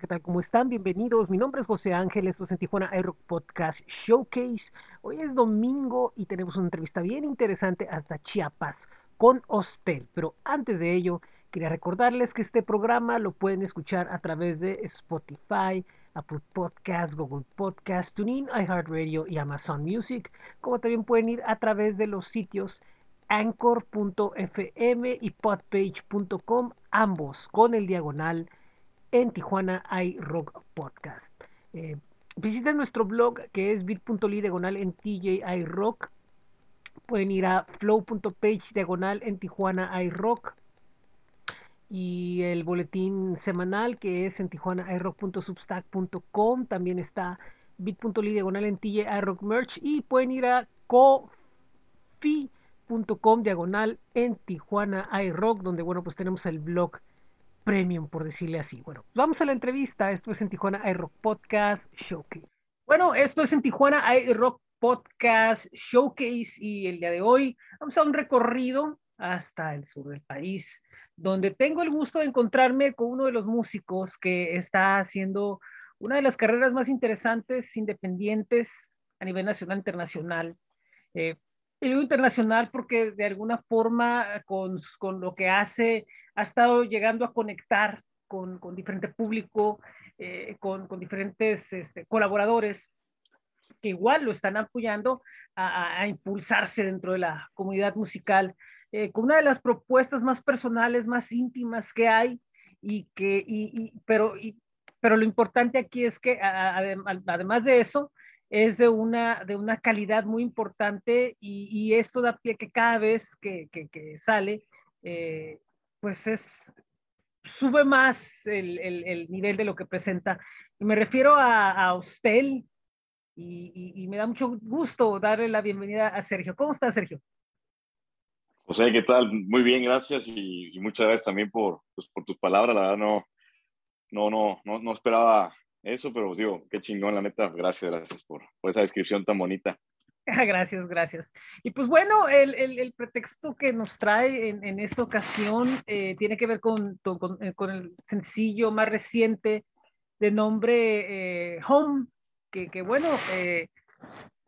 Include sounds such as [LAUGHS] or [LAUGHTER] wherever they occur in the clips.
¿Qué tal? ¿Cómo están? Bienvenidos. Mi nombre es José Ángel, esto es en Tijuana Aero Podcast Showcase. Hoy es domingo y tenemos una entrevista bien interesante hasta Chiapas con Hostel. Pero antes de ello, quería recordarles que este programa lo pueden escuchar a través de Spotify, Apple Podcasts, Google Podcasts, TuneIn, iHeartRadio y Amazon Music, como también pueden ir a través de los sitios anchor.fm y podpage.com, ambos con el diagonal en Tijuana hay Rock Podcast. Eh, visiten nuestro blog que es bit.ly diagonal en TJI Rock. Pueden ir a flow.page diagonal en Tijuana iRock. Y el boletín semanal que es en tijuanairock.substack.com. También está bit.ly diagonal en TJI Rock Merch. Y pueden ir a cofi.com diagonal en Tijuana iRock, donde bueno, pues tenemos el blog premium, por decirle así. Bueno, vamos a la entrevista. Esto es en Tijuana iRock Podcast Showcase. Bueno, esto es en Tijuana iRock Podcast Showcase y el día de hoy vamos a un recorrido hasta el sur del país, donde tengo el gusto de encontrarme con uno de los músicos que está haciendo una de las carreras más interesantes, independientes a nivel nacional e internacional. Eh, internacional porque de alguna forma con, con lo que hace ha estado llegando a conectar con, con diferente público, eh, con, con, diferentes este, colaboradores que igual lo están apoyando a, a, impulsarse dentro de la comunidad musical, eh, con una de las propuestas más personales, más íntimas que hay, y que, y, y, pero, y, pero lo importante aquí es que a, además de eso, es de una, de una calidad muy importante y, y esto da pie que cada vez que, que, que sale, eh, pues es, sube más el, el, el, nivel de lo que presenta. Y me refiero a, a Hostel y, me da mucho gusto darle la bienvenida a Sergio. ¿Cómo está Sergio? José, ¿qué tal? Muy bien, gracias y, muchas gracias también por, pues, por tus palabras. La verdad no, no, no, no, no esperaba eso, pero digo, qué chingón, la neta. Gracias, gracias por esa descripción tan bonita. [LAUGHS] Gracias, gracias. Y pues bueno, el, el, el pretexto que nos trae en, en esta ocasión eh, tiene que ver con, con, eh, con, el sencillo más reciente de nombre eh, Home, que, que bueno, eh,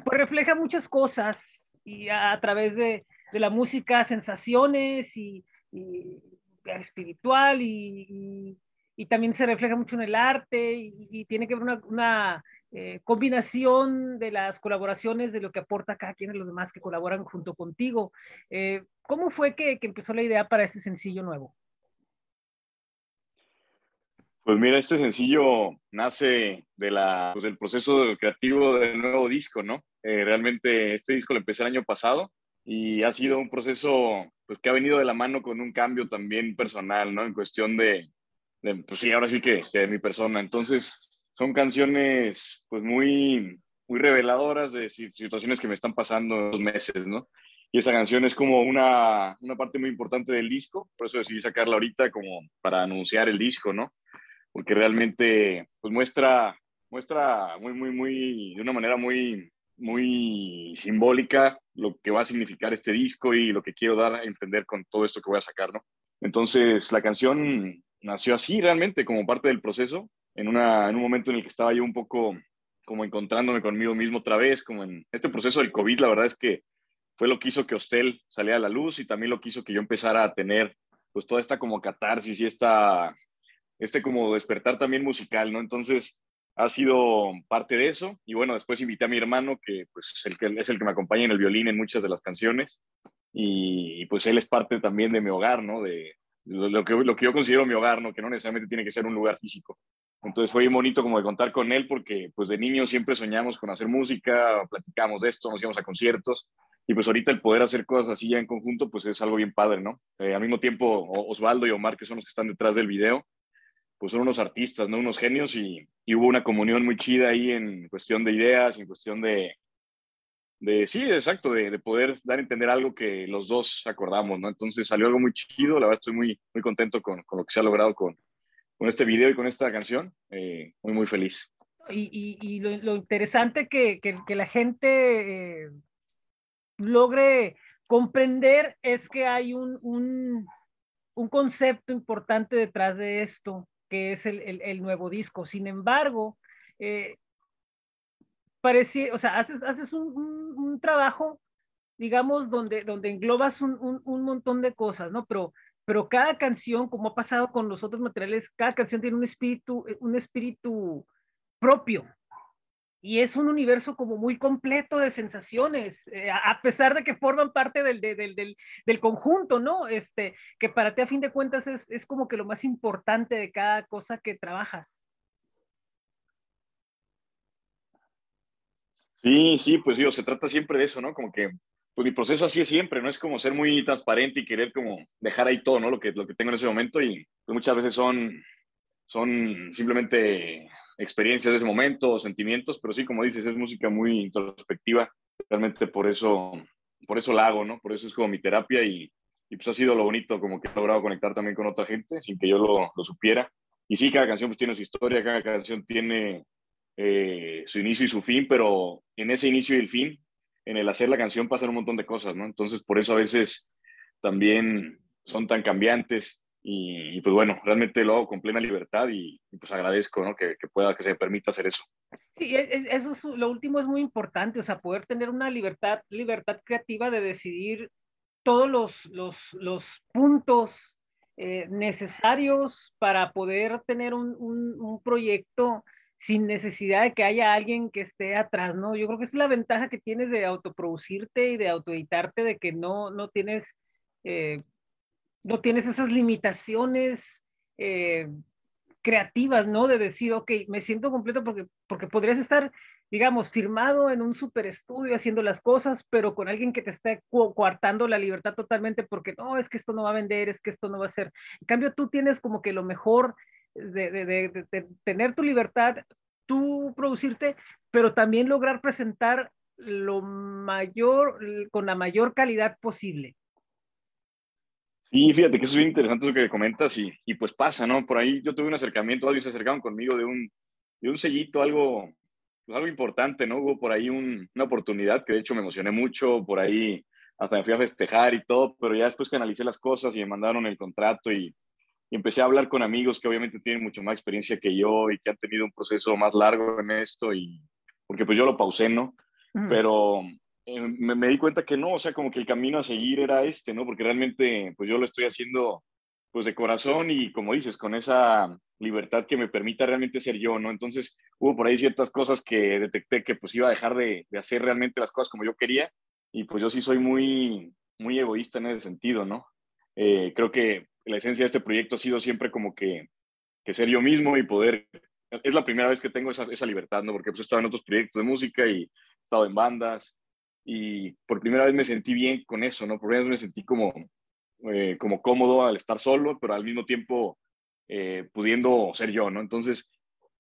pues refleja muchas cosas y a, a través de, de, la música, sensaciones y, y espiritual y, y, y, también se refleja mucho en el arte y, tiene que ver una, una eh, combinación de las colaboraciones, de lo que aporta cada quien de los demás que colaboran junto contigo. Eh, ¿Cómo fue que, que, empezó la idea para este sencillo nuevo? Pues mira, este sencillo nace de la, pues del proceso creativo del nuevo disco, ¿no? Eh, realmente este disco lo empecé el año pasado y ha sido un proceso pues, que ha venido de la mano con un cambio también personal, ¿no? En cuestión de, de pues sí, ahora sí que de mi persona. Entonces, son canciones pues muy, muy reveladoras de situaciones que me están pasando en los meses, ¿no? Y esa canción es como una, una parte muy importante del disco, por eso decidí sacarla ahorita como para anunciar el disco, ¿no? Porque realmente pues muestra, muestra muy, muy, muy, de una manera muy, muy simbólica lo que va a significar este disco y lo que quiero dar a entender con todo esto que voy a sacar, ¿no? Entonces la canción nació así realmente como parte del proceso en, una, en un momento en el que estaba yo un poco como encontrándome conmigo mismo otra vez, como en este proceso del COVID, la verdad es que fue lo que hizo que Hostel saliera a la luz y también lo que hizo que yo empezara a tener pues toda esta como catarsis y esta, este como despertar también musical, ¿no? Entonces ha sido parte de eso y bueno, después invité a mi hermano que pues es el que, es el que me acompaña en el violín en muchas de las canciones y, y pues él es parte también de mi hogar, ¿no? De, lo que, lo que yo considero mi hogar, ¿no? Que no necesariamente tiene que ser un lugar físico. Entonces fue bonito como de contar con él porque pues de niño siempre soñamos con hacer música, platicamos de esto, nos íbamos a conciertos y pues ahorita el poder hacer cosas así ya en conjunto pues es algo bien padre, ¿no? Eh, al mismo tiempo Osvaldo y Omar, que son los que están detrás del video, pues son unos artistas, ¿no? Unos genios y, y hubo una comunión muy chida ahí en cuestión de ideas, en cuestión de, de sí, exacto, de, de, poder dar a entender algo que los dos acordamos, ¿no? Entonces salió algo muy chido, la verdad estoy muy, muy contento con, con lo que se ha logrado con, con este video y con esta canción, eh, muy, muy feliz. Y, y, lo, interesante que, que, la gente eh, logre comprender es que hay un, un, un, concepto importante detrás de esto, que es el, nuevo disco. Sin embargo, eh, o sea, haces, haces un, trabajo, digamos, donde, donde englobas un, montón de cosas, ¿no? Pero, pero cada canción, como ha pasado con los otros materiales, cada canción tiene un espíritu, un espíritu propio, y es un universo como muy completo de sensaciones, eh, a pesar de que forman parte del, del, del, del, conjunto, ¿no? Este, que para ti a fin de cuentas es, es, como que lo más importante de cada cosa que trabajas. Sí, sí, pues digo, se trata siempre de eso, ¿no? Como que, pues mi proceso así es siempre, ¿no? Es como ser muy transparente y querer como dejar ahí todo, ¿no? Lo que, lo que tengo en ese momento y pues muchas veces son, son simplemente experiencias de ese momento, sentimientos, pero sí, como dices, es música muy introspectiva. Realmente por eso, por eso la hago, ¿no? Por eso es como mi terapia y, y pues ha sido lo bonito, como que he logrado conectar también con otra gente sin que yo lo, lo supiera. Y sí, cada canción pues tiene su historia, cada canción tiene eh, su inicio y su fin, pero en ese inicio y el fin, en el hacer la canción pasan un montón de cosas, ¿no? Entonces, por eso a veces también son tan cambiantes y, pues bueno, realmente lo hago con plena libertad y, pues agradezco ¿no? que, que, pueda, que se permita hacer eso. Sí, eso es, lo último es muy importante, o sea, poder tener una libertad, libertad creativa de decidir todos los, los, los puntos eh, necesarios para poder tener un, un, proyecto sin necesidad de que haya alguien que esté atrás, ¿no? Yo creo que es la ventaja que tienes de autoproducirte y de autoeditarte, de que no, no tienes... Eh, no tienes esas limitaciones eh, creativas, ¿no? De decir, ok, me siento completo porque, porque podrías estar, digamos, firmado en un super estudio haciendo las cosas, pero con alguien que te esté coartando la libertad totalmente porque no, es que esto no va a vender, es que esto no va a ser. En cambio, tú tienes como que lo mejor de, de, de, de tener tu libertad, tú producirte, pero también lograr presentar lo mayor, con la mayor calidad posible. Y fíjate que eso es bien interesante lo que comentas y, y, pues pasa, ¿no? Por ahí yo tuve un acercamiento, alguien se acercaron conmigo de un, de un sellito, algo, pues algo importante, ¿no? Hubo por ahí un, una oportunidad que de hecho me emocioné mucho, por ahí hasta me fui a festejar y todo, pero ya después que analicé las cosas y me mandaron el contrato y, y empecé a hablar con amigos que obviamente tienen mucho más experiencia que yo y que han tenido un proceso más largo en esto y porque pues yo lo pausé, ¿no? Pero eh, me, di cuenta que no, o sea, como que el camino a seguir era este, ¿no? Porque realmente, pues yo lo estoy haciendo, pues de corazón y como dices, con esa libertad que me permita realmente ser yo, ¿no? Entonces, hubo por ahí ciertas cosas que detecté que pues iba a dejar de, de hacer realmente las cosas como yo quería y pues yo sí soy muy, muy egoísta en ese sentido, ¿no? Eh, creo que la esencia de este proyecto ha sido siempre como que, que ser yo mismo y poder es la primera vez que tengo esa, esa libertad, ¿no? Porque pues he estado en otros proyectos de música y he estado en bandas y por primera vez me sentí bien con eso, ¿no? Por primera vez me sentí como, eh, como cómodo al estar solo, pero al mismo tiempo eh, pudiendo ser yo, ¿no? Entonces,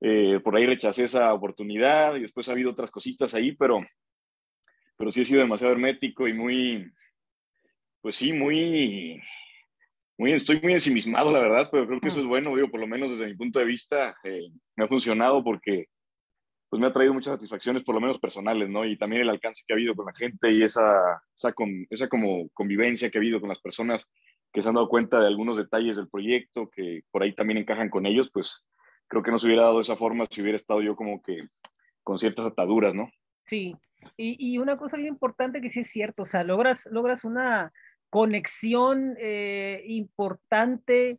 eh, por ahí rechacé esa oportunidad y después ha habido otras cositas ahí, pero, pero sí he sido demasiado hermético y muy, pues sí, muy, muy, estoy muy ensimismado, la verdad, pero creo que eso es bueno, digo, por lo menos desde mi punto de vista, me ha funcionado porque pues me ha traído muchas satisfacciones, por lo menos personales, ¿no? Y también el alcance que ha habido con la gente y esa, esa, con, esa como convivencia que ha habido con las personas que se han dado cuenta de algunos detalles del proyecto que por ahí también encajan con ellos, pues creo que no se hubiera dado esa forma si hubiera estado yo como que con ciertas ataduras, ¿no? Sí, y, y una cosa bien importante que sí es cierto, o sea, logras, logras una conexión eh, importante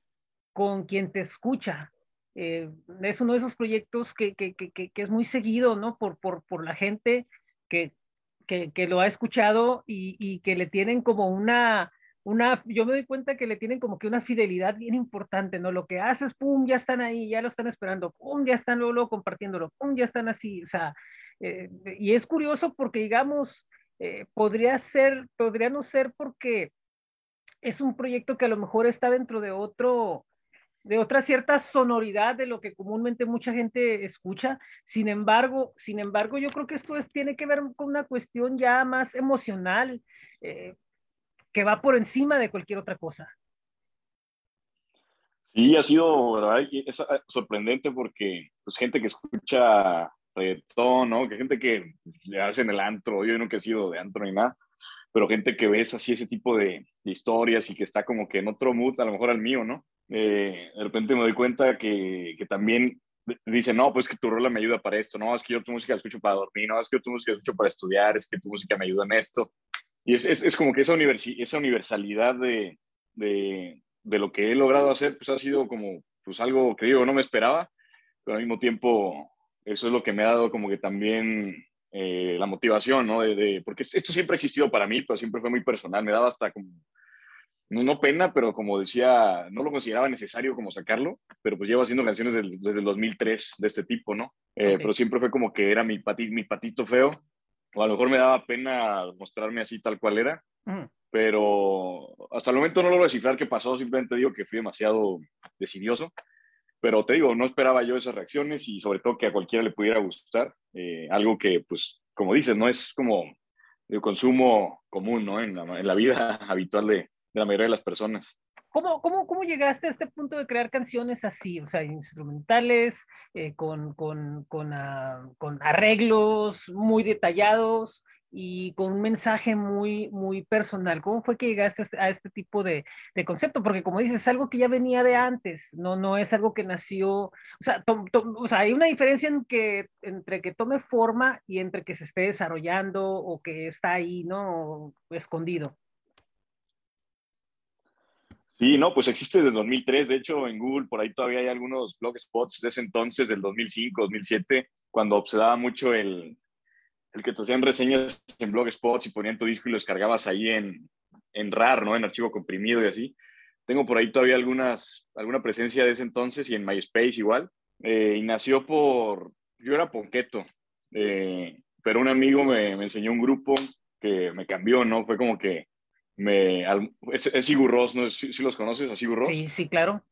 con quien te escucha, eh, es uno de esos proyectos que, que, que, que, es muy seguido, ¿no? Por, por, por la gente que, lo ha escuchado y, y, que le tienen como una, una, yo me doy cuenta que le tienen como que una fidelidad bien importante, ¿no? Lo que haces, pum, ya están ahí, ya lo están esperando, pum, ya están luego, compartiéndolo, pum, ya están así, o sea, eh, y es curioso porque, digamos, eh, podría ser, podría no ser porque es un proyecto que a lo mejor está dentro de otro, de otra cierta sonoridad de lo que comúnmente mucha gente escucha. Sin embargo, sin embargo, yo creo que esto es, tiene que ver con una cuestión ya más emocional eh, que va por encima de cualquier otra cosa. Sí, ha sido, ah, sorprendente porque pues gente que escucha reggaetón, ¿no? Que gente que hace en el antro, yo que he sido de antro ni nada, pero gente que ves así ese tipo de, historias y que está como que en otro mood, a lo mejor al mío, ¿no? Eh, de repente me doy cuenta que, que también dicen, no, pues que tu rola me ayuda para esto, no, es que yo tu música la escucho para dormir, no, es que yo tu música la escucho para estudiar, es que tu música me ayuda en esto. Y es, es, es como que esa, esa universalidad de, de, de, lo que he logrado hacer, pues ha sido como pues algo que digo, no me esperaba, pero al mismo tiempo eso es lo que me ha dado como que también eh, la motivación, ¿no? De, porque esto siempre ha existido para mí, pero siempre fue muy personal, me daba hasta como, no, pena, pero como decía, no lo consideraba necesario como sacarlo, pero pues llevo haciendo canciones desde el 2003 de este tipo, ¿no? Eh, pero siempre fue como que era mi, mi patito feo, o a lo mejor me daba pena mostrarme así tal cual era, mm. pero hasta el momento no logro descifrar qué pasó, simplemente digo que fui demasiado decidioso pero te digo, no esperaba yo esas reacciones y sobre todo que a cualquiera le pudiera gustar, eh, algo que pues como dices, no es como el consumo común, ¿no? En la, en la vida [LAUGHS] habitual de, de, la mayoría de las personas. ¿Cómo, cómo, ¿Cómo llegaste a este punto de crear canciones así? O sea, instrumentales, eh, con, con, con, uh, con arreglos muy detallados, y con un mensaje muy, muy personal. ¿Cómo fue que llegaste a este, este tipo de, de, concepto? Porque como dices, es algo que ya venía de antes, no, no es algo que nació, o sea, o sea hay una diferencia en que, entre que tome forma y entre que se esté desarrollando o que está ahí, ¿no? Escondido. Sí, no, pues existe desde 2003. De hecho, en Google por ahí todavía hay algunos blog spots de ese entonces, del 2005, 2007, cuando se daba mucho el, el que te hacían reseñas en Blogspot y ponían tu disco y lo descargabas ahí en, en RAR, ¿no? En archivo comprimido y así. Tengo por ahí todavía algunas, alguna presencia de ese entonces y en MySpace igual. Eh, y nació por, yo era ponqueto, eh, pero un amigo me, me, enseñó un grupo que me cambió, ¿no? Fue como que me, es, es Sigur ¿no? ¿Sí, los conoces a Sigur Sí, sí, claro.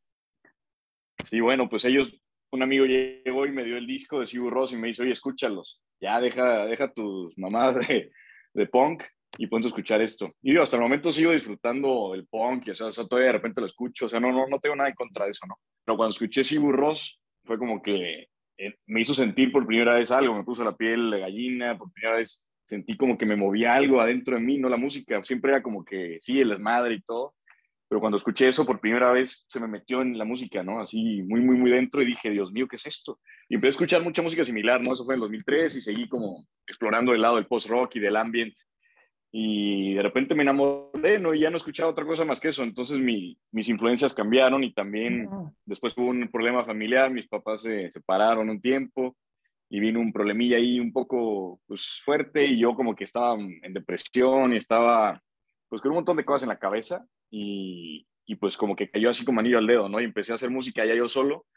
Sí, bueno, pues ellos, un amigo llegó y me dio el disco de Sigur Ross y me dijo, oye, escúchalos ya deja, deja tus mamadas de, de punk y ponte a escuchar esto. Y hasta el momento sigo disfrutando del punk, y, o sea, todavía de repente lo escucho, o sea, no, no, no tengo nada en contra de eso, ¿no? Pero cuando escuché Sigur Ross, fue como que eh, me hizo sentir por primera vez algo, me puso la piel de gallina, por primera vez sentí como que me movía algo adentro de mí, no la música, siempre era como que sí, el desmadre y todo, pero cuando escuché eso por primera vez se me metió en la música, ¿no? Así muy, muy, muy dentro y dije, Dios mío, ¿qué es esto? Y empecé a escuchar mucha música similar, ¿no? Eso fue en el 2003 y seguí como explorando el lado del post-rock y del ambient. Y de repente me enamoré, ¿no? Y ya no escuchaba otra cosa más que eso. Entonces mi, mis influencias cambiaron y también después hubo un problema familiar, mis papás se separaron un tiempo y vino un problemilla ahí un poco pues, fuerte y yo como que estaba en depresión y estaba pues con un montón de cosas en la cabeza y, y, pues como que cayó así como anillo al dedo, ¿no? Y empecé a hacer música ya yo solo,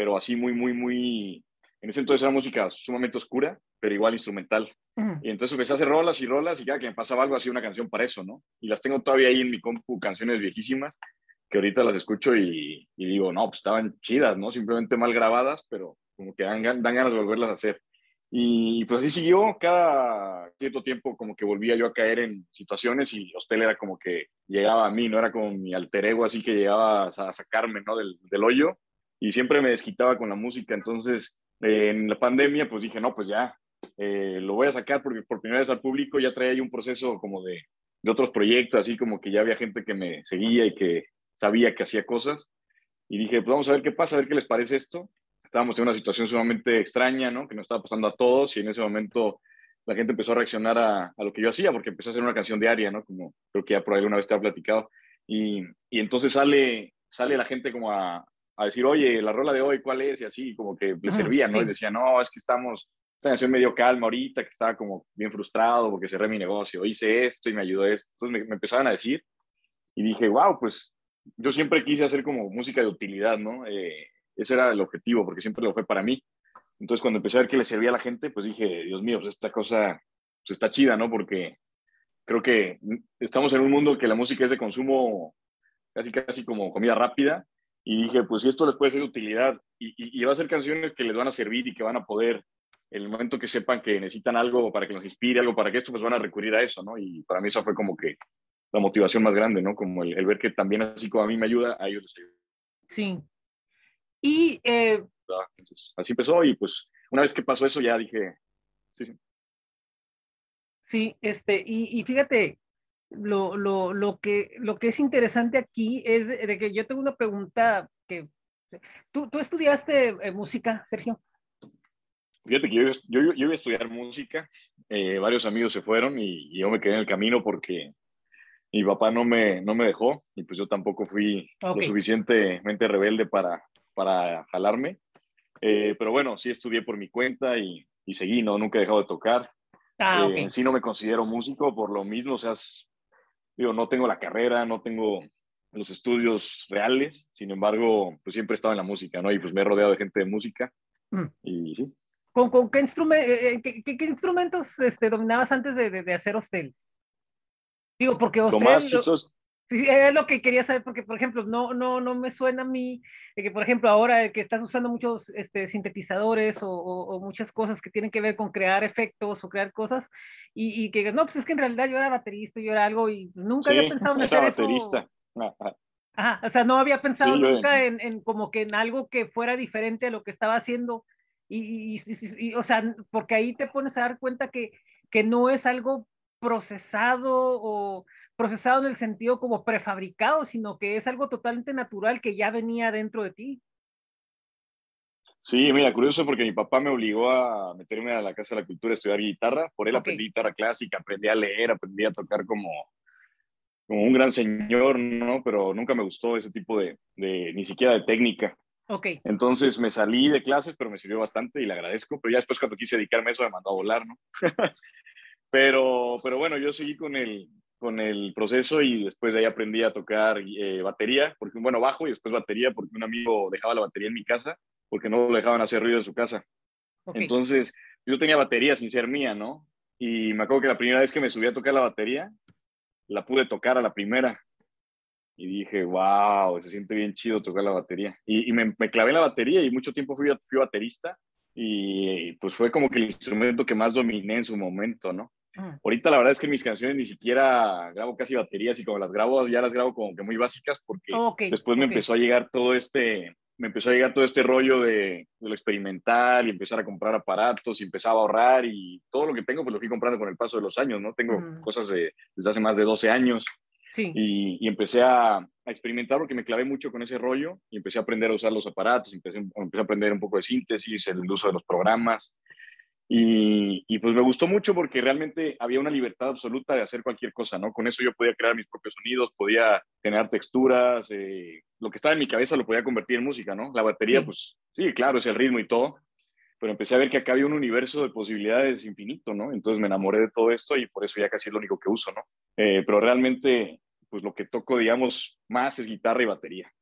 pero así muy, muy, muy... En ese entonces era música sumamente oscura, pero igual instrumental. Y entonces empecé a hacer rolas y rolas y cada que me pasaba algo hacía una canción para eso, ¿no? Y las tengo todavía ahí en mi compu, canciones viejísimas, que ahorita las escucho y, y digo, no, pues estaban chidas, ¿no? Simplemente mal grabadas, pero como que dan, dan ganas de volverlas a hacer. Y pues así siguió, cada cierto tiempo como que volvía yo a caer en situaciones y Hostel era como que llegaba a mí, no era como mi alter ego así que llegaba a sacarme ¿no? del, del hoyo y siempre me desquitaba con la música. Entonces en la pandemia pues dije, no, pues ya, eh, lo voy a sacar porque por primera vez al público ya traía yo un proceso como de, de otros proyectos, así como que ya había gente que me seguía y que sabía que hacía cosas. Y dije, pues vamos a ver qué pasa, a ver qué les parece esto estábamos en una situación sumamente extraña, ¿no? Que nos estaba pasando a todos y en ese momento la gente empezó a reaccionar a, a, lo que yo hacía porque empezó a hacer una canción diaria, ¿no? Como creo que ya por ahí una vez te ha platicado. Y, y, entonces sale, sale la gente como a, a, decir, oye, la rola de hoy, ¿cuál es? Y así como que le servía, ¿no? Y decía, no, es que estamos, esta canción medio calma ahorita, que estaba como bien frustrado porque cerré mi negocio, hice esto y me ayudó esto. Entonces me, me empezaban a decir y dije, wow, pues yo siempre quise hacer como música de utilidad, ¿no? Eh, ese era el objetivo, porque siempre lo fue para mí. Entonces, cuando empecé a ver que le servía a la gente, pues dije, Dios mío, pues esta cosa pues está chida, ¿no? Porque creo que estamos en un mundo que la música es de consumo casi, casi como comida rápida. Y dije, pues si esto les puede ser de utilidad y, y, va a ser canciones que les van a servir y que van a poder, en el momento que sepan que necesitan algo para que los inspire, algo para que esto, pues van a recurrir a eso, ¿no? Y para mí eso fue como que la motivación más grande, ¿no? Como el, el ver que también así como a mí me ayuda, a ellos les ayuda. Sí, y... Eh, así empezó y pues una vez que pasó eso ya dije, sí, sí. Sí, este, y, y fíjate, lo, lo, lo, que, lo que es interesante aquí es de, que yo tengo una pregunta que... ¿Tú, tú estudiaste eh, música, Sergio? Fíjate que yo, yo, yo iba a estudiar música, eh, varios amigos se fueron y, yo me quedé en el camino porque mi papá no me, no me dejó y pues yo tampoco fui lo suficientemente rebelde para, para jalarme. Eh, pero bueno, sí estudié por mi cuenta y, y seguí, ¿no? Nunca he dejado de tocar. Ah, eh, sí no me considero músico por lo mismo, o sea, digo, no tengo la carrera, no tengo los estudios reales, sin embargo, pues siempre he estado en la música, ¿no? Y pues me he rodeado de gente de música mm. y sí. ¿Con, con qué, eh, eh, qué, qué, instrumentos este, dominabas antes de, de, hacer hostel? Digo, porque hostel... Lo más chistoso, Sí, es lo que quería saber, porque, por ejemplo, no, no, no me suena a mí que, por ejemplo, ahora que estás usando muchos este, sintetizadores o, o, muchas cosas que tienen que ver con crear efectos o crear cosas, y, y, que no, pues es que en realidad yo era baterista, yo era algo, y nunca había pensado en hacer baterista. eso. Ajá, o sea, no había pensado nunca en, en, como que en algo que fuera diferente a lo que estaba haciendo, y, y, y, o sea, porque ahí te pones a dar cuenta que, que no es algo procesado o procesado en el sentido como prefabricado, sino que es algo totalmente natural que ya venía dentro de ti. Sí, mira, curioso porque mi papá me obligó a meterme a la Casa de la Cultura a estudiar guitarra. Por él aprendí guitarra clásica, aprendí a leer, aprendí a tocar como, como un gran señor, ¿no? Pero nunca me gustó ese tipo de, de ni siquiera de técnica. Ok. Entonces me salí de clases, pero me sirvió bastante y le agradezco. Pero ya después cuando quise dedicarme a eso me mandó a volar, ¿no? [LAUGHS] pero, pero bueno, yo seguí con el, con el proceso y después de ahí aprendí a tocar eh, batería, porque bueno, bajo y después batería porque un amigo dejaba la batería en mi casa porque no lo dejaban hacer ruido en su casa. Entonces, yo tenía batería sin ser mía, ¿no? Y me acuerdo que la primera vez que me subí a tocar la batería, la pude tocar a la primera. Y dije, wow, se siente bien chido tocar la batería. Y, me, me, clavé en la batería y mucho tiempo fui, fui baterista. Y pues fue como que el instrumento que más dominé en su momento, ¿no? Mm. Ahorita la verdad es que mis canciones ni siquiera grabo casi baterías y como las grabo ya las grabo como que muy básicas porque después me empezó a llegar todo este me empezó a llegar todo este rollo de, lo experimental y empezar a comprar aparatos y empezaba a ahorrar y todo lo que tengo pues lo fui comprando con el paso de los años, ¿no? Tengo mm. cosas de, desde hace más de 12 años y, y, empecé a, a, experimentar porque me clavé mucho con ese rollo y empecé a aprender a usar los aparatos, empecé, empecé a aprender un poco de síntesis, el uso de los programas y, pues me gustó mucho porque realmente había una libertad absoluta de hacer cualquier cosa, ¿no? Con eso yo podía crear mis propios sonidos, podía generar texturas, eh, lo que estaba en mi cabeza lo podía convertir en música, ¿no? La batería, pues sí, claro, es el ritmo y todo, pero empecé a ver que acá había un universo de posibilidades infinito, ¿no? Entonces me enamoré de todo esto y por eso ya casi es lo único que uso, ¿no? Eh, pero realmente, pues lo que toco, digamos, más es guitarra y batería.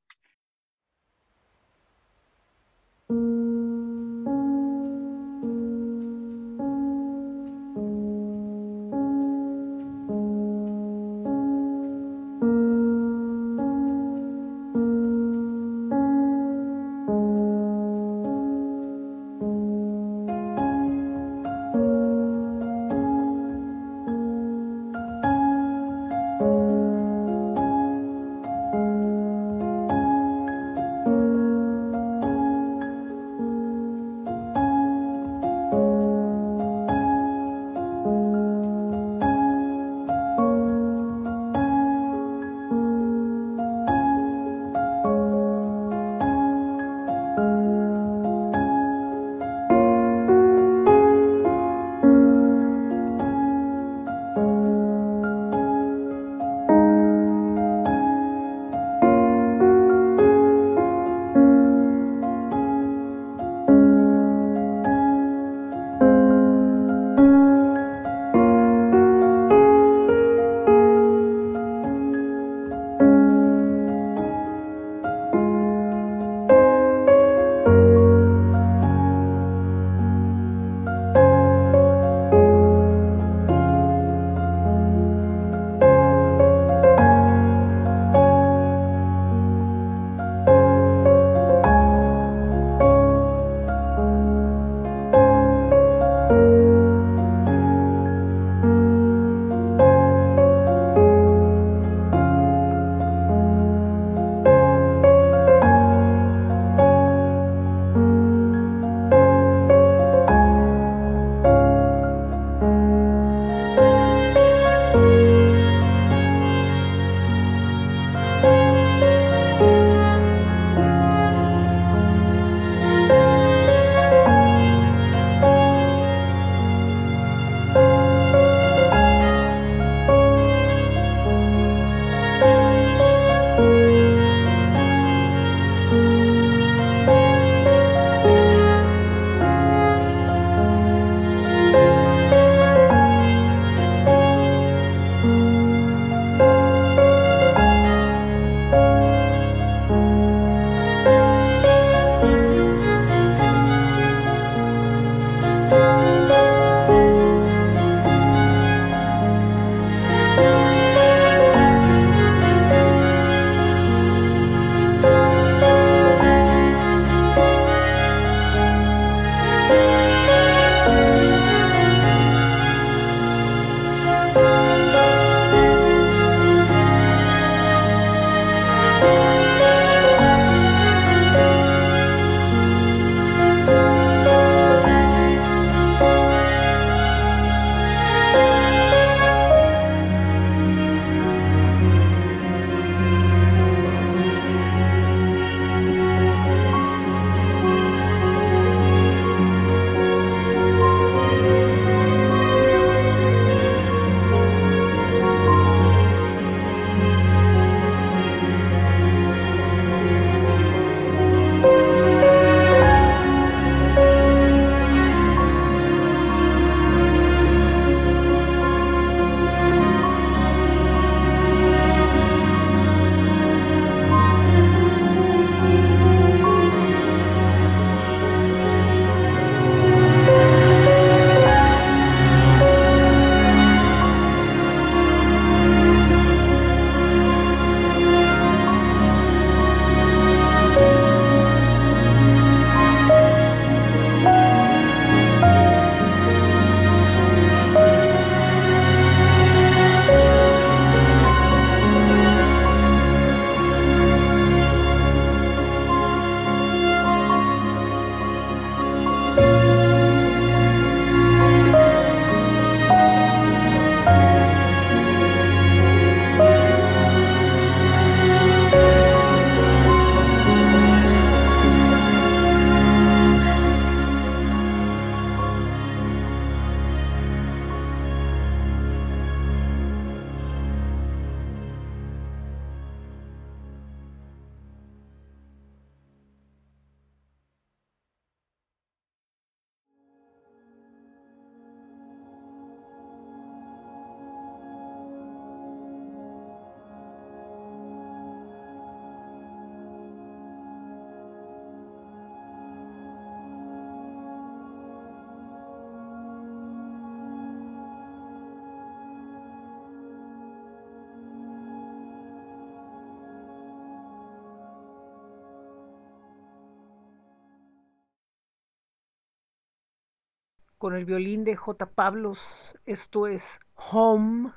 Con el violín de J. Pablos. Esto es Home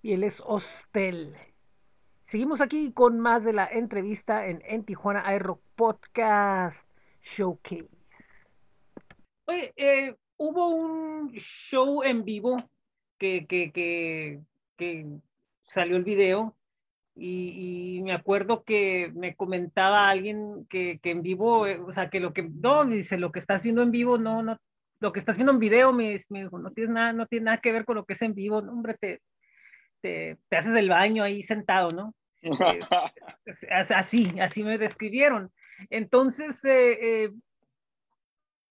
y él es Hostel. Seguimos aquí con más de la entrevista en, en Tijuana iRock Podcast Showcase. Oye, eh, hubo un show en vivo que, que, que, salió el video y, y, me acuerdo que me comentaba alguien que, que, en vivo, eh, o sea, que lo que, no, dice, lo que estás viendo en vivo, no, no, lo que estás viendo en video, me, me dijo, no tiene nada, no tiene nada que ver con lo que es en vivo, no, hombre, te, te, te haces el baño ahí sentado, ¿no? [LAUGHS] Eh, así, así me describieron. Entonces, eh, eh,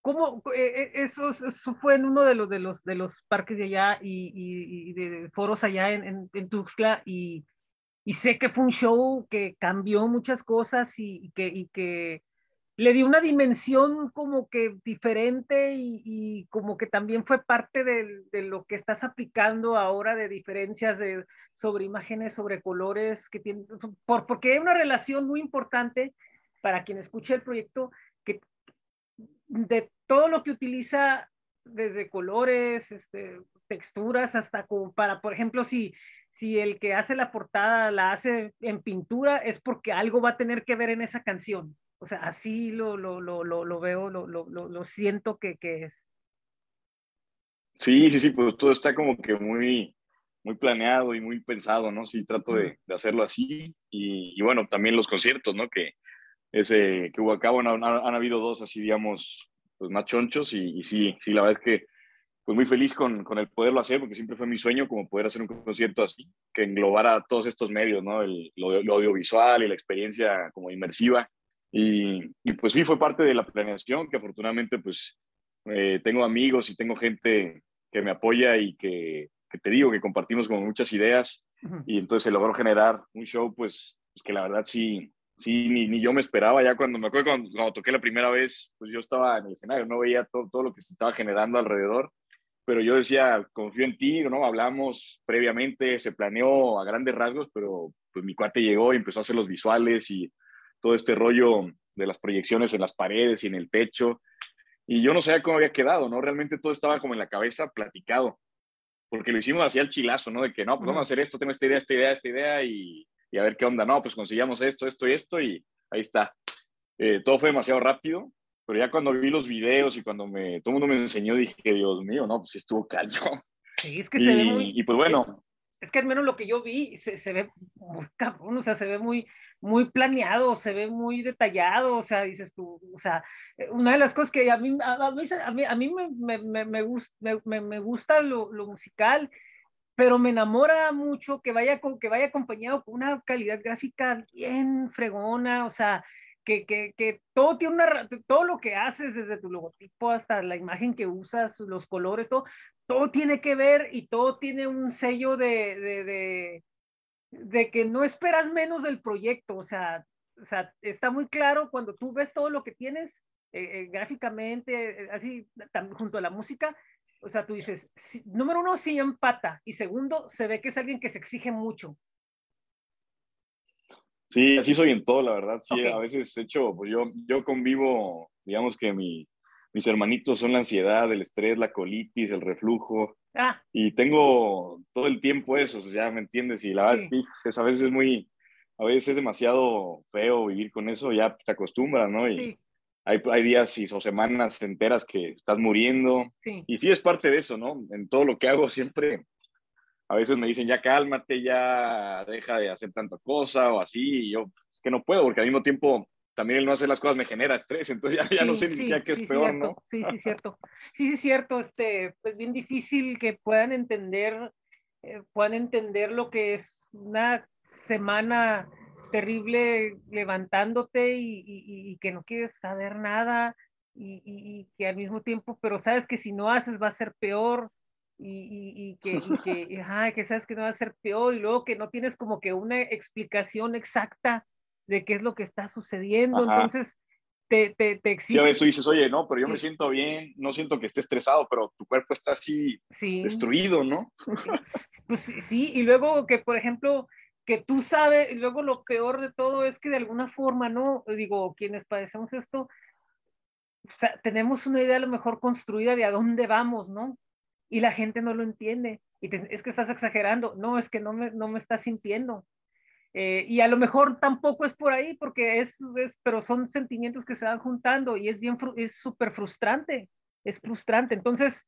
¿cómo? Eh, eso, eso, fue en uno de los, de los, de los parques de allá y, y, y de foros allá en, en, en Tuxtla y, y, sé que fue un show que cambió muchas cosas y, que, y que le dio una dimensión como que diferente y, como que también fue parte de, lo que estás aplicando ahora de diferencias sobre imágenes, sobre colores, que tiene, por, porque hay una relación muy importante para quien escuche el proyecto, que de todo lo que utiliza desde colores, este, texturas, hasta para, por ejemplo, si, si el que hace la portada la hace en pintura, es porque algo va a tener que ver en esa canción. O sea, así lo, lo, lo, lo, lo veo, lo, lo, lo siento que, que, es. Sí, sí, sí, pues todo está como que muy, muy planeado y muy pensado, ¿no? Sí, trato de, de hacerlo así. Y, y, bueno, también los conciertos, ¿no? Que, ese que hubo acá, bueno, han, han, habido dos así, digamos, pues más chonchos y, y, sí, sí, la verdad es que pues muy feliz con, con, el poderlo hacer, porque siempre fue mi sueño como poder hacer un concierto así, que englobara todos estos medios, ¿no? El, lo, lo, audiovisual y la experiencia como inmersiva. Y, y, pues sí, fue parte de la planeación, que afortunadamente pues eh, tengo amigos y tengo gente que me apoya y que, que te digo que compartimos como muchas ideas uh -huh. y entonces se logró generar un show pues, pues que la verdad sí, sí, ni, ni, yo me esperaba, ya cuando me acuerdo cuando, cuando, toqué la primera vez, pues yo estaba en el escenario, no veía todo, todo lo que se estaba generando alrededor, pero yo decía, confío en ti, ¿no? Hablamos previamente, se planeó a grandes rasgos, pero pues mi cuate llegó y empezó a hacer los visuales y todo este rollo de las proyecciones en las paredes y en el techo, y yo no sabía cómo había quedado, ¿no? Realmente todo estaba como en la cabeza platicado, porque lo hicimos así al chilazo, ¿no? De que, no, pues vamos a hacer esto, tengo esta idea, esta idea, esta idea, y y a ver qué onda. No, pues conseguíamos esto, esto y esto y ahí está. Eh, todo fue demasiado rápido, pero ya cuando vi los videos y cuando me, todo el mundo me enseñó, dije, Dios mío, no, pues estuvo cañón. Sí, es que y, se ve muy... Y pues bueno. Es que al menos lo que yo vi se, se ve muy cabrón, o sea, se ve muy, muy planeado, se ve muy detallado, o sea, dices tú, o sea, una de las cosas que a mí, a, mí, a mí, a mí me, me, me, gusta, me, me gusta lo, lo musical, pero me enamora mucho que vaya, con, que vaya acompañado con una calidad gráfica bien fregona, o sea, que, que, que, todo tiene una, todo lo que haces, desde tu logotipo hasta la imagen que usas, los colores, todo, todo tiene que ver y todo tiene un sello de, de, de, de que no esperas menos del proyecto, o sea, o sea, está muy claro cuando tú ves todo lo que tienes eh, eh, gráficamente, eh, así, junto a la música, o sea, tú dices, número uno, sí empata, y segundo, se ve que es alguien que se exige mucho. Sí, así soy en todo, la verdad. Sí, okay. a veces, hecho, pues yo, yo convivo, digamos que mi, mis hermanitos son la ansiedad, el estrés, la colitis, el reflujo. Ah. Y tengo todo el tiempo eso, o sea, ¿me entiendes? Y la sí. es, a veces es muy, a veces es demasiado feo vivir con eso, ya te acostumbras, ¿no? Y, sí hay, hay días y, o semanas enteras que estás muriendo. Sí. Y sí es parte de eso, ¿no? En todo lo que hago siempre, a veces me dicen, ya cálmate, ya deja de hacer tanta cosa o así. Y yo, es que no puedo, porque al mismo tiempo también el no hacer las cosas me genera estrés, entonces ya, ya sí, no sé ni sí, siquiera qué sí, es peor, cierto. ¿no? Sí, sí, [LAUGHS] cierto. Sí, sí, cierto. Este, pues bien difícil que puedan entender, eh, puedan entender lo que es una semana terrible levantándote y, y, y, que no quieres saber nada y, y, que al mismo tiempo, pero sabes que si no haces va a ser peor y, que, que, [LAUGHS] ajá, que sabes que no va a ser peor y luego que no tienes como que una explicación exacta de qué es lo que está sucediendo, ajá. entonces te, te, te exige. Sí, a veces tú dices, oye, no, pero yo sí. me siento bien, no siento que esté estresado, pero tu cuerpo está así sí. destruido, ¿no? Pues sí, y luego que, por ejemplo, que tú sabes, y luego lo peor de todo es que de alguna forma, ¿no? Digo, quienes padecemos esto, tenemos una idea a lo mejor construida de a dónde vamos, ¿no? Y la gente no lo entiende. Y es que estás exagerando. No, es que no me, no me estás sintiendo. Eh, y a lo mejor tampoco es por ahí, porque es, es, pero son sentimientos que se van juntando y es bien, es súper frustrante, es frustrante. Entonces,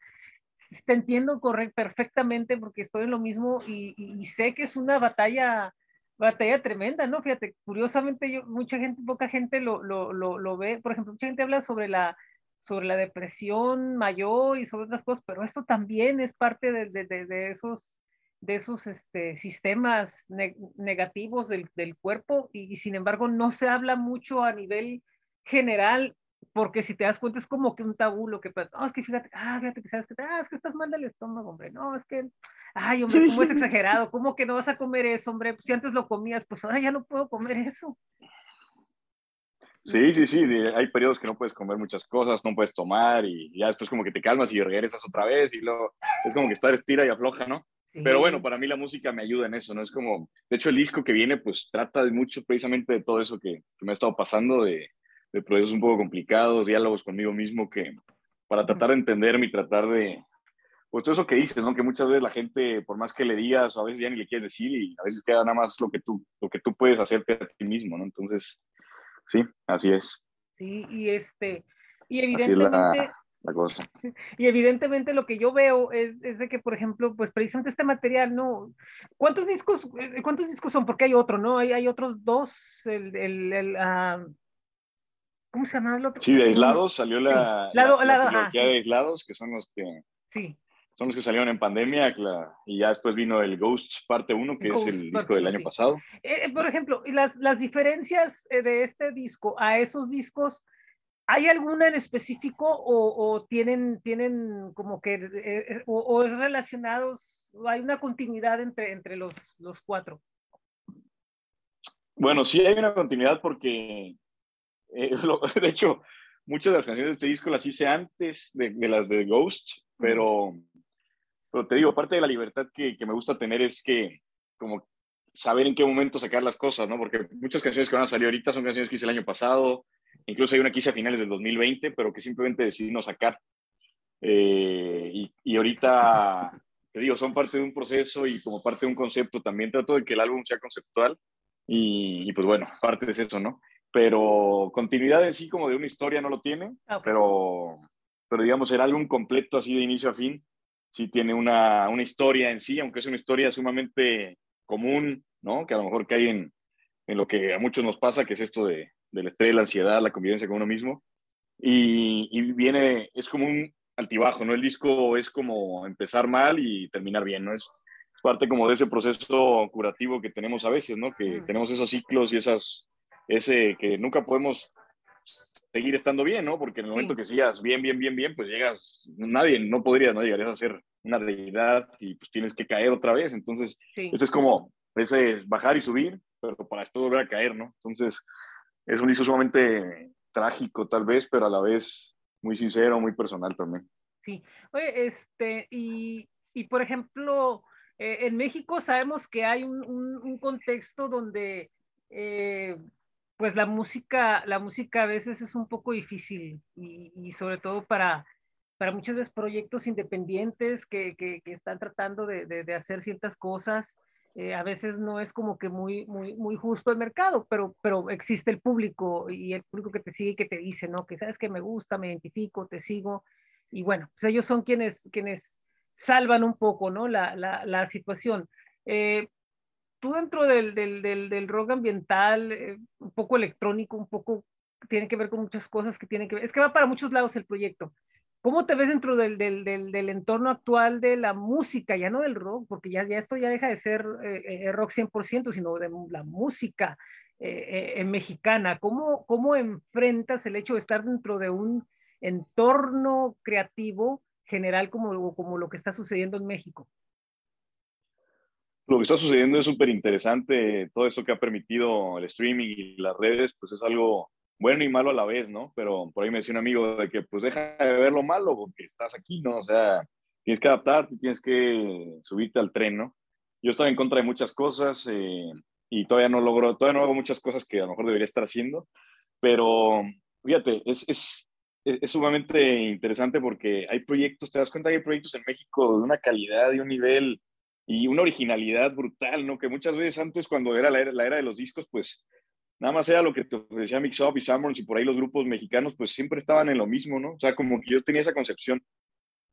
te entiendo perfectamente porque estoy en lo mismo y, y, sé que es una batalla, batalla tremenda, ¿no? Fíjate, curiosamente yo, mucha gente, poca gente lo, lo, lo, lo ve, por ejemplo, mucha gente habla sobre la, sobre la depresión mayor y sobre otras cosas, pero esto también es parte de, de, de esos de esos este, sistemas negativos del, del cuerpo y, sin embargo no se habla mucho a nivel general porque si te das cuenta es como que un tabú lo que no, es que fíjate, ah, fíjate que sabes que, ah, es que estás mal del estómago, hombre, no, es que, ay, hombre, ¿cómo es [LAUGHS] exagerado? ¿Cómo que no vas a comer eso, hombre? Pues si antes lo comías, pues ahora ya no puedo comer eso. Sí, sí, sí, hay periodos que no puedes comer muchas cosas, no puedes tomar y ya después como que te calmas y regresas otra vez y luego es como que estar estira y afloja, ¿no? Pero bueno, para mí la música me ayuda en eso, ¿no? Es como, de hecho el disco que viene pues trata de mucho precisamente de todo eso que, me ha estado pasando, de, de, procesos un poco complicados, diálogos conmigo mismo, que para tratar de entenderme y tratar de, pues todo eso que dices, ¿no? Que muchas veces la gente, por más que le digas, a veces ya ni le quieres decir y a veces queda nada más lo que tú, lo que tú puedes hacerte a ti mismo, ¿no? Entonces, sí, así es. Sí, y este, y evidentemente la cosa. Y evidentemente lo que yo veo es, es, de que, por ejemplo, pues precisamente este material, ¿no? ¿Cuántos discos, eh, cuántos discos son? Porque hay otro, ¿no? Hay, hay otros dos, el, el, el uh, ¿cómo se llama el otro? Sí, de aislados salió la, sí. la, la, la de aislados, que son los que... Sí. Son los que salieron en pandemia y ya después vino el Ghosts parte 1, que es el disco del año pasado. Eh, por ejemplo, las, las diferencias eh, de este disco a esos discos, ¿Hay alguna en específico o, o tienen, tienen como que, eh, eh, o, o, es relacionados, hay una continuidad entre, entre los, los, cuatro? Bueno, sí hay una continuidad porque, eh, [LAUGHS] lo, de hecho, muchas de las canciones de este disco las hice antes de, de las de Ghost, pero, pero, te digo, parte de la libertad que, que me gusta tener es que como saber en qué momento sacar las cosas, ¿no? Porque muchas canciones que van a salir ahorita son canciones que hice el año pasado, Incluso hay una que hice a finales del 2020, pero que simplemente decidí no sacar. Eh, y, y, ahorita, te digo, son parte de un proceso y como parte de un concepto también trato de que el álbum sea conceptual y, y pues bueno, parte de eso, ¿no? Pero continuidad en sí como de una historia no lo tiene, okay. pero, pero digamos el álbum completo así de inicio a fin sí tiene una, una historia en sí, aunque es una historia sumamente común, ¿no? Que a lo mejor cae en, en lo que a muchos nos pasa, que es esto de, del estrés, la ansiedad, la convivencia con uno mismo. Y, y, viene, es como un altibajo, ¿no? El disco es como empezar mal y terminar bien, ¿no? Es, parte como de ese proceso curativo que tenemos a veces, ¿no? Que mm. tenemos esos ciclos y esas, ese que nunca podemos seguir estando bien, ¿no? Porque en el momento sí. que sigas bien, bien, bien, bien, pues llegas, nadie, no podría, no llegarías a ser una deidad y pues tienes que caer otra vez. Entonces, sí. ese es como, ese bajar y subir, pero para después volver a caer, ¿no? Entonces, es un disco sumamente trágico tal vez, pero a la vez muy sincero, muy personal también. Sí, oye, este, y, y por ejemplo, eh, en México sabemos que hay un, un, un contexto donde eh, pues la música, la música a veces es un poco difícil y, y sobre todo para, para muchos de los proyectos independientes que, que, que están tratando de, de, de, hacer ciertas cosas eh, a veces no es como que muy, muy, muy justo el mercado, pero, pero existe el público y el público que te sigue y que te dice, ¿no? Que sabes que me gusta, me identifico, te sigo. Y bueno, pues ellos son quienes, quienes salvan un poco, ¿no? La, la, la situación. Eh, tú dentro del, del, del, del rock ambiental, eh, un poco electrónico, un poco, tiene que ver con muchas cosas que tienen que ver, es que va para muchos lados el proyecto. ¿Cómo te ves dentro del, entorno actual de la música, ya no del rock, porque ya, esto ya deja de ser eh, eh rock 100%, sino de la música eh, eh, mexicana? ¿Cómo, ¿Cómo enfrentas el hecho de estar dentro de un entorno creativo general como, como lo que está sucediendo en México? Lo que está sucediendo es súper interesante, todo eso que ha permitido el streaming y las redes, pues es algo bueno y malo a la vez, ¿no? Pero por ahí me decía un amigo de que pues deja de ver lo malo porque estás aquí, ¿no? O sea, tienes que adaptarte, tienes que subirte al tren, ¿no? Yo estaba en contra de muchas cosas eh, y todavía no logro, todavía no hago muchas cosas que a lo mejor debería estar haciendo, pero fíjate, es, es es, sumamente interesante porque hay proyectos, te das cuenta que hay proyectos en México de una calidad y un nivel y una originalidad brutal, ¿no? Que muchas veces antes, cuando era la era, la era de los discos, pues nada más era lo que te ofrecía Mix Up y Summers y por ahí los grupos mexicanos, pues siempre estaban en lo mismo, ¿no? O sea, como que yo tenía esa concepción.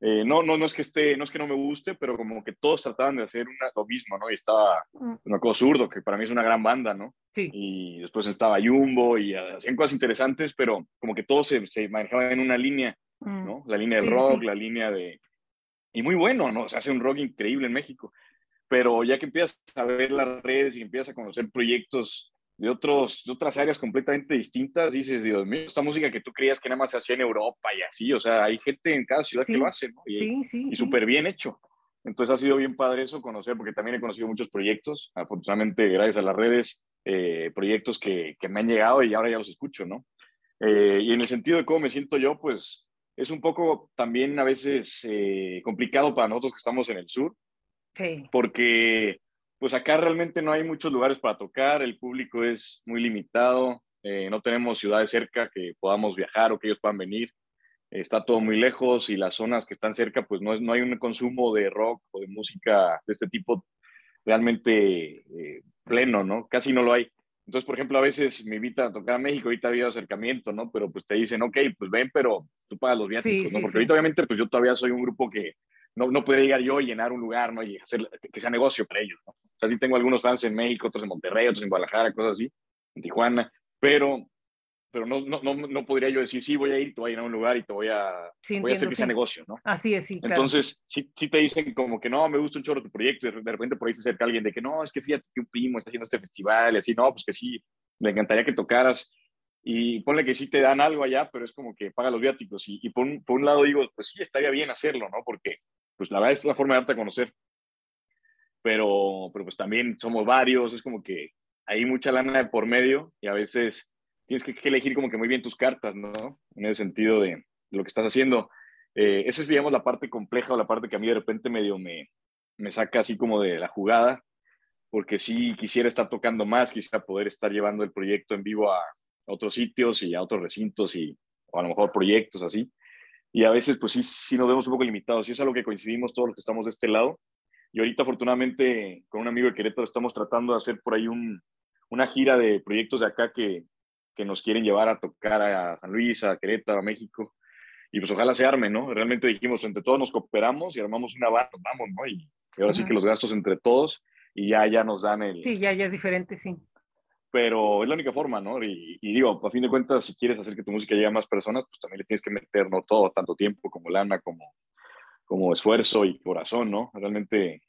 Eh, no, no, no es que esté, no es que no me guste, pero como que todos trataban de hacer una, lo mismo, ¿no? Y estaba mm. una cosa zurdo, que para mí es una gran banda, ¿no? Sí. Y después estaba Jumbo y hacían cosas interesantes, pero como que todos se, se manejaban en una línea, mm. ¿no? La línea de rock, la línea de... Y muy bueno, ¿no? Se hace un rock increíble en México. Pero ya que empiezas a ver las redes y empiezas a conocer proyectos de, otros, de otras áreas completamente distintas, dices, Dios mío, esta música que tú creías que nada más se hacía en Europa y así, o sea, hay gente en cada ciudad que lo hace, ¿no? Y, y súper bien hecho. Entonces ha sido bien padre eso, conocer, porque también he conocido muchos proyectos, afortunadamente gracias a las redes, eh, proyectos que, que, me han llegado y ahora ya los escucho, ¿no? Eh, y en el sentido de cómo me siento yo, pues es un poco también a veces eh, complicado para nosotros que estamos en el sur, sí. porque pues acá realmente no hay muchos lugares para tocar, el público es muy limitado, eh, no tenemos ciudades cerca que podamos viajar o que ellos puedan venir, está todo muy lejos y las zonas que están cerca, pues no, no hay un consumo de rock o de música de este tipo realmente eh, pleno, ¿no? Casi no lo hay. Entonces, por ejemplo, a veces me invitan a tocar a México, ahorita había acercamiento, ¿no? Pero pues te dicen, ok, pues ven, pero tú pagas los viáticos, ¿no? Porque ahorita obviamente pues yo todavía soy un grupo que no, no podría llegar yo y llenar un lugar, ¿no? Y hacer que sea negocio para ellos, ¿no? O sea, sí tengo algunos fans en México, otros en Monterrey, otros en Guadalajara, cosas así, en Tijuana, pero, pero no, no, no, no podría yo decir, sí, voy a ir, te voy a llenar un lugar y te voy a, voy a hacer que sea negocio, ¿no? Así es, sí. Entonces, sí, sí te dicen como que no, me gusta un chorro tu proyecto y de repente por ahí se acerca alguien de que no, es que fíjate que un primo está haciendo este festival y así, no, pues que sí, me encantaría que tocaras y ponle que sí te dan algo allá, pero es como que paga los viáticos. Y, y por, un, por, un, lado digo, pues sí, estaría bien hacerlo, ¿no? Porque pues la verdad es la forma de darte a conocer. Pero, pero pues también somos varios, es como que hay mucha lana por medio y a veces tienes que, elegir como que muy bien tus cartas, ¿no? En el sentido de lo que estás haciendo. Eh, esa es, digamos, la parte compleja o la parte que a mí de repente medio me, me saca así como de la jugada, porque sí quisiera estar tocando más, quisiera poder estar llevando el proyecto en vivo a, otros sitios y a otros recintos y o a lo mejor proyectos así y a veces pues sí, sí nos vemos un poco limitados y es algo que coincidimos todos los que estamos de este lado. Y ahorita afortunadamente con un amigo de Querétaro estamos tratando de hacer por ahí un, una gira de proyectos de acá que, que nos quieren llevar a tocar a San Luis, a Querétaro, a México. Y pues ojalá se arme, ¿no? Realmente dijimos, entre todos nos cooperamos y armamos una banda, vamos, ¿no? Y, ahora sí que los gastos entre todos y ya, ya nos dan el... Sí, ya, ya es diferente, sí pero es la única forma, ¿no? Y, digo, a fin de cuentas, si quieres hacer que tu música llegue a más personas, pues también le tienes que meter, ¿no? Todo, tanto tiempo como lana, como, como esfuerzo y corazón, ¿no? Realmente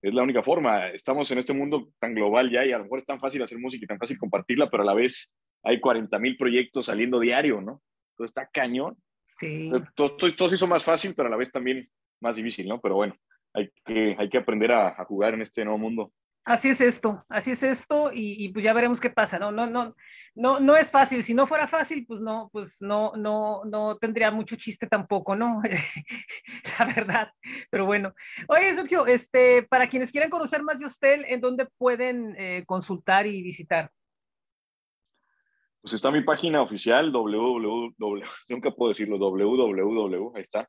es la única forma. Estamos en este mundo tan global ya y a lo mejor es tan fácil hacer música y tan fácil compartirla, pero a la vez hay 40 mil proyectos saliendo diario, ¿no? Entonces está cañón. Sí. Todo, todo, todo, se hizo más fácil, pero a la vez también más difícil, ¿no? Pero bueno, hay que, hay que aprender a, a jugar en este nuevo mundo. Así es esto, así es esto, y, pues ya veremos qué pasa, ¿no? No, no, no, no es fácil. Si no fuera fácil, pues no, pues no, no, no tendría mucho chiste tampoco, ¿no? [LAUGHS] La verdad. Pero bueno. Oye, Sergio, este, para quienes quieran conocer más de usted, ¿en dónde pueden eh, consultar y visitar? Pues está mi página oficial, www, [LAUGHS] nunca puedo decirlo, www, ahí está,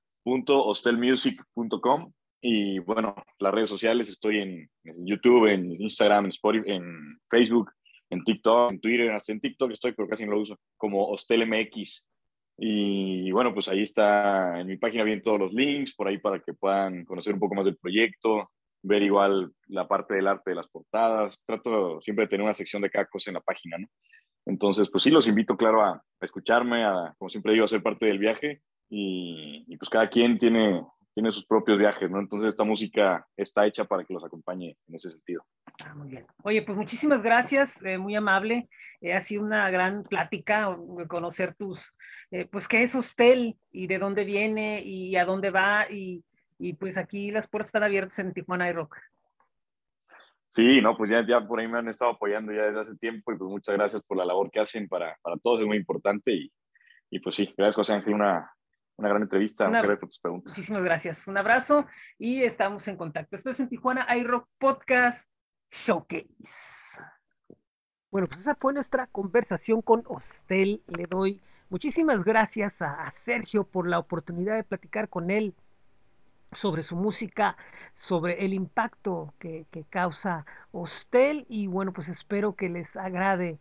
y bueno, las redes sociales, estoy en, YouTube, en Instagram, en Spotify, en Facebook, en TikTok, en Twitter, hasta en TikTok estoy, pero casi no lo uso, como HostelMX. Y bueno, pues ahí está en mi página bien todos los links, por ahí para que puedan conocer un poco más del proyecto, ver igual la parte del arte de las portadas. Trato siempre de tener una sección de cada cosa en la página, ¿no? Entonces, pues sí, los invito, claro, a, escucharme, a, como siempre digo, a ser parte del viaje. Y, y pues cada quien tiene tiene sus propios viajes, ¿no? Entonces esta música está hecha para que los acompañe en ese sentido. Ah, muy bien. Oye, pues muchísimas gracias, eh, muy amable. Eh, ha sido una gran plática, conocer tus, eh, pues qué es Hostel y de dónde viene y a dónde va y, y pues aquí las puertas están abiertas en Tijuana y Rock. Sí, no, pues ya, ya por ahí me han estado apoyando ya desde hace tiempo y pues muchas gracias por la labor que hacen para, para todos, es muy importante y, y pues sí, gracias José Ángel, una, una gran entrevista. Una, por tus preguntas. Muchísimas gracias. Un abrazo y estamos en contacto. Esto es en Tijuana iRock Podcast Showcase. Bueno, pues esa fue nuestra conversación con Hostel. Le doy Muchísimas gracias a, a Sergio por la oportunidad de platicar con él sobre su música, sobre el impacto que, que, causa Hostel y bueno, pues espero que les agrade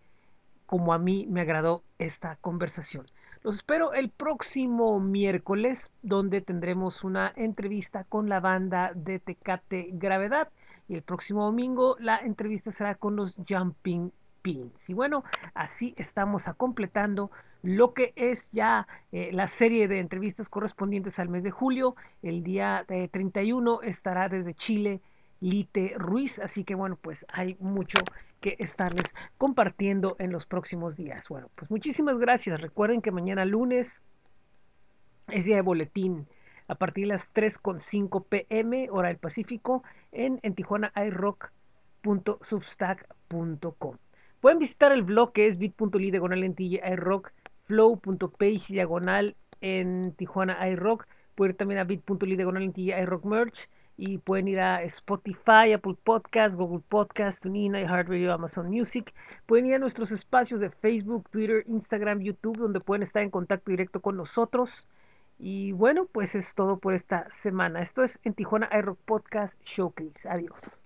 como a mí me agradó esta conversación. Los espero el próximo miércoles donde tendremos una entrevista con la banda de Tecate Gravedad y el próximo domingo la entrevista será con los Jumping Pins. Y bueno, así estamos a completando lo que es ya eh, la serie de entrevistas correspondientes al mes de julio. El día eh, 31 estará desde Chile Lite Ruiz, así que bueno, pues hay mucho que estarles compartiendo en los próximos días. Bueno, pues muchísimas gracias. Recuerden que mañana lunes es día de boletín a partir de las 3.5 pm hora del Pacífico en, en tijuanairock.substack.com. Pueden visitar el blog que es bit.ly diagonal en flow.page diagonal en Tijuana iRock. Pueden ir también a bit.ly diagonal en iRock merch y pueden ir a Spotify, Apple Podcast, Google Podcast, TuneIn, iHeartRadio, Amazon Music. Pueden ir a nuestros espacios de Facebook, Twitter, Instagram, YouTube, donde pueden estar en contacto directo con nosotros. Y bueno, pues es todo por esta semana. Esto es en Tijuana iRock Podcast Showcase. Adiós.